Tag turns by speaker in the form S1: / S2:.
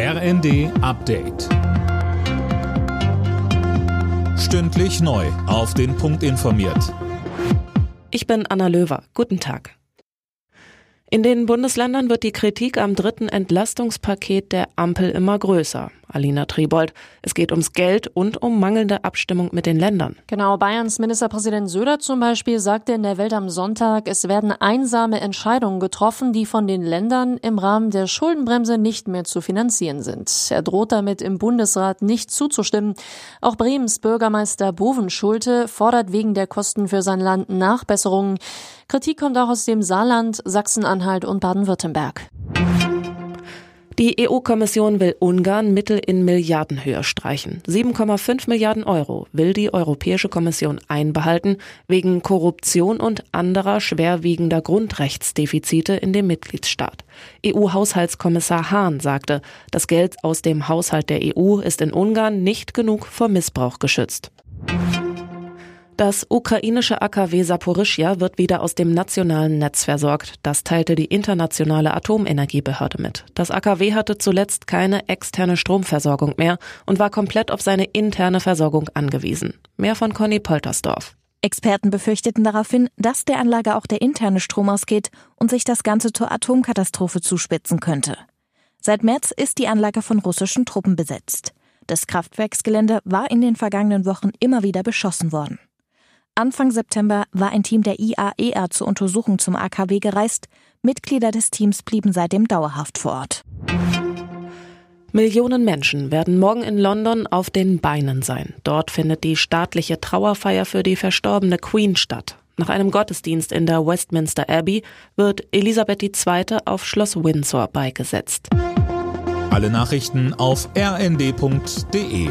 S1: RND Update. Stündlich neu. Auf den Punkt informiert.
S2: Ich bin Anna Löwer. Guten Tag. In den Bundesländern wird die Kritik am dritten Entlastungspaket der Ampel immer größer. Alina Tribold, es geht ums Geld und um mangelnde Abstimmung mit den Ländern.
S3: Genau, Bayerns Ministerpräsident Söder zum Beispiel sagte in der Welt am Sonntag, es werden einsame Entscheidungen getroffen, die von den Ländern im Rahmen der Schuldenbremse nicht mehr zu finanzieren sind. Er droht damit im Bundesrat nicht zuzustimmen. Auch Bremens Bürgermeister Bovenschulte fordert wegen der Kosten für sein Land Nachbesserungen. Kritik kommt auch aus dem Saarland, Sachsen-Anhalt und Baden-Württemberg.
S2: Die EU-Kommission will Ungarn Mittel in Milliardenhöhe streichen. 7,5 Milliarden Euro will die Europäische Kommission einbehalten wegen Korruption und anderer schwerwiegender Grundrechtsdefizite in dem Mitgliedstaat. EU-Haushaltskommissar Hahn sagte, das Geld aus dem Haushalt der EU ist in Ungarn nicht genug vor Missbrauch geschützt. Das ukrainische AKW Saporischja wird wieder aus dem nationalen Netz versorgt. Das teilte die internationale Atomenergiebehörde mit. Das AKW hatte zuletzt keine externe Stromversorgung mehr und war komplett auf seine interne Versorgung angewiesen. Mehr von Conny Poltersdorf.
S4: Experten befürchteten daraufhin, dass der Anlage auch der interne Strom ausgeht und sich das Ganze zur Atomkatastrophe zuspitzen könnte. Seit März ist die Anlage von russischen Truppen besetzt. Das Kraftwerksgelände war in den vergangenen Wochen immer wieder beschossen worden. Anfang September war ein Team der IAEA e zur Untersuchung zum AKW gereist. Mitglieder des Teams blieben seitdem dauerhaft vor Ort.
S2: Millionen Menschen werden morgen in London auf den Beinen sein. Dort findet die staatliche Trauerfeier für die verstorbene Queen statt. Nach einem Gottesdienst in der Westminster Abbey wird Elisabeth II. auf Schloss Windsor beigesetzt.
S1: Alle Nachrichten auf rnd.de